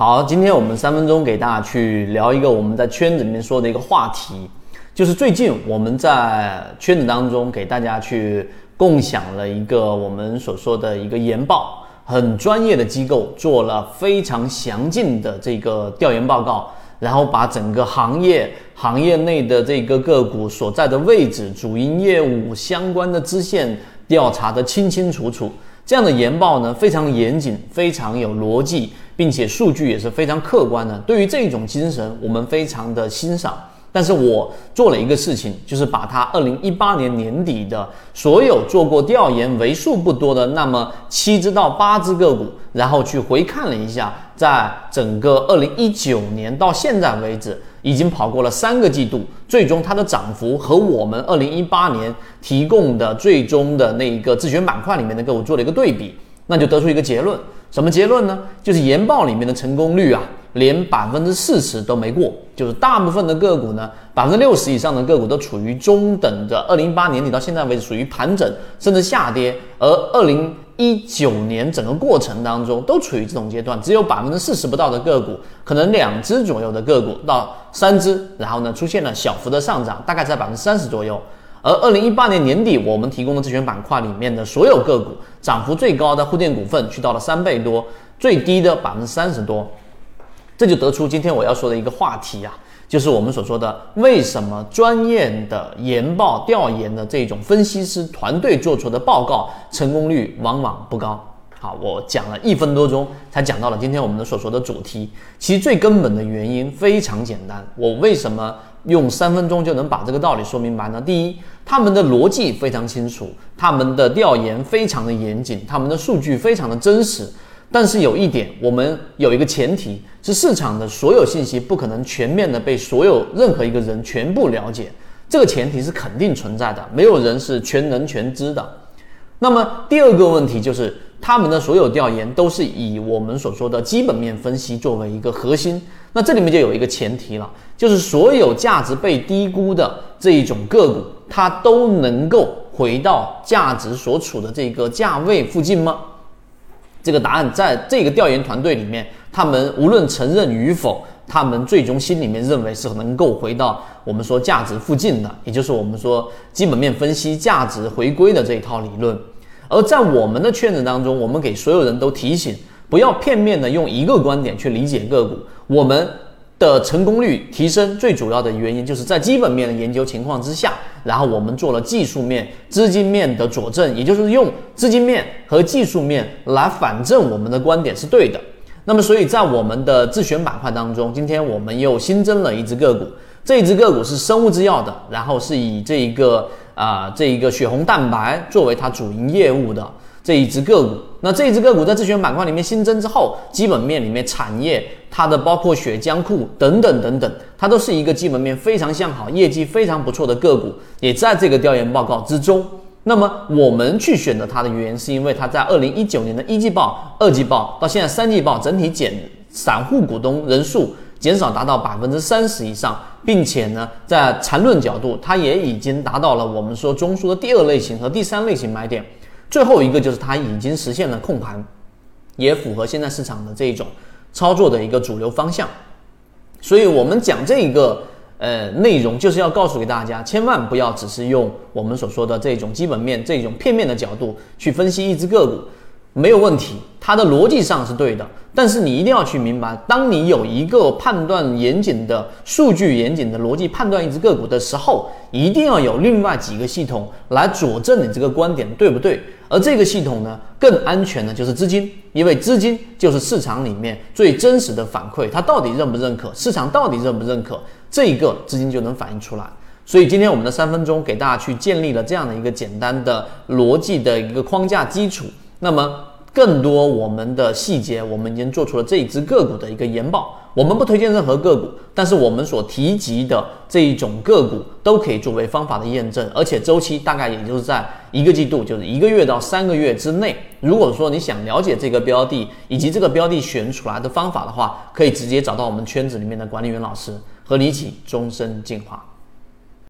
好，今天我们三分钟给大家去聊一个我们在圈子里面说的一个话题，就是最近我们在圈子当中给大家去共享了一个我们所说的一个研报，很专业的机构做了非常详尽的这个调研报告，然后把整个行业行业内的这个个股所在的位置、主营业务相关的支线调查的清清楚楚。这样的研报呢，非常严谨，非常有逻辑，并且数据也是非常客观的。对于这种精神，我们非常的欣赏。但是我做了一个事情，就是把它二零一八年年底的所有做过调研为数不多的那么七只到八只个股，然后去回看了一下，在整个二零一九年到现在为止。已经跑过了三个季度，最终它的涨幅和我们二零一八年提供的最终的那一个自选板块里面的个股做了一个对比，那就得出一个结论，什么结论呢？就是研报里面的成功率啊，连百分之四十都没过，就是大部分的个股呢，百分之六十以上的个股都处于中等的，二零一八年底到现在为止属于盘整甚至下跌，而二零。一九年整个过程当中都处于这种阶段，只有百分之四十不到的个股，可能两只左右的个股到三只，然后呢出现了小幅的上涨，大概在百分之三十左右。而二零一八年年底我们提供的自选板块里面的所有个股，涨幅最高的沪电股份去到了三倍多，最低的百分之三十多，这就得出今天我要说的一个话题啊。就是我们所说的，为什么专业的研报调研的这种分析师团队做出的报告成功率往往不高？好，我讲了一分多钟才讲到了今天我们的所说的主题。其实最根本的原因非常简单，我为什么用三分钟就能把这个道理说明白呢？第一，他们的逻辑非常清楚，他们的调研非常的严谨，他们的数据非常的真实。但是有一点，我们有一个前提是市场的所有信息不可能全面的被所有任何一个人全部了解，这个前提是肯定存在的，没有人是全能全知的。那么第二个问题就是，他们的所有调研都是以我们所说的基本面分析作为一个核心，那这里面就有一个前提了，就是所有价值被低估的这一种个股，它都能够回到价值所处的这个价位附近吗？这个答案在这个调研团队里面，他们无论承认与否，他们最终心里面认为是能够回到我们说价值附近的，也就是我们说基本面分析价值回归的这一套理论。而在我们的圈子当中，我们给所有人都提醒，不要片面的用一个观点去理解个股。我们。的成功率提升最主要的原因，就是在基本面的研究情况之下，然后我们做了技术面、资金面的佐证，也就是用资金面和技术面来反证我们的观点是对的。那么，所以在我们的自选板块当中，今天我们又新增了一只个股，这一只个股是生物制药的，然后是以这一个啊这一个血红蛋白作为它主营业务的。这一只个股，那这一只个股在自选板块里面新增之后，基本面里面产业它的包括血浆库等等等等，它都是一个基本面非常向好、业绩非常不错的个股，也在这个调研报告之中。那么我们去选择它的原因，是因为它在二零一九年的一季报、二季报到现在三季报，整体减散户股东人数减少达到百分之三十以上，并且呢，在缠论角度，它也已经达到了我们说中枢的第二类型和第三类型买点。最后一个就是它已经实现了控盘，也符合现在市场的这一种操作的一个主流方向。所以，我们讲这一个呃内容，就是要告诉给大家，千万不要只是用我们所说的这种基本面、这种片面的角度去分析一只个股。没有问题，它的逻辑上是对的，但是你一定要去明白，当你有一个判断严谨的数据严谨的逻辑判断一只个股的时候，一定要有另外几个系统来佐证你这个观点对不对。而这个系统呢，更安全的就是资金，因为资金就是市场里面最真实的反馈，它到底认不认可，市场到底认不认可，这一个资金就能反映出来。所以今天我们的三分钟给大家去建立了这样的一个简单的逻辑的一个框架基础。那么更多我们的细节，我们已经做出了这一只个股的一个研报。我们不推荐任何个股，但是我们所提及的这一种个股都可以作为方法的验证，而且周期大概也就是在一个季度，就是一个月到三个月之内。如果说你想了解这个标的以及这个标的选出来的方法的话，可以直接找到我们圈子里面的管理员老师，和你一起终身进化。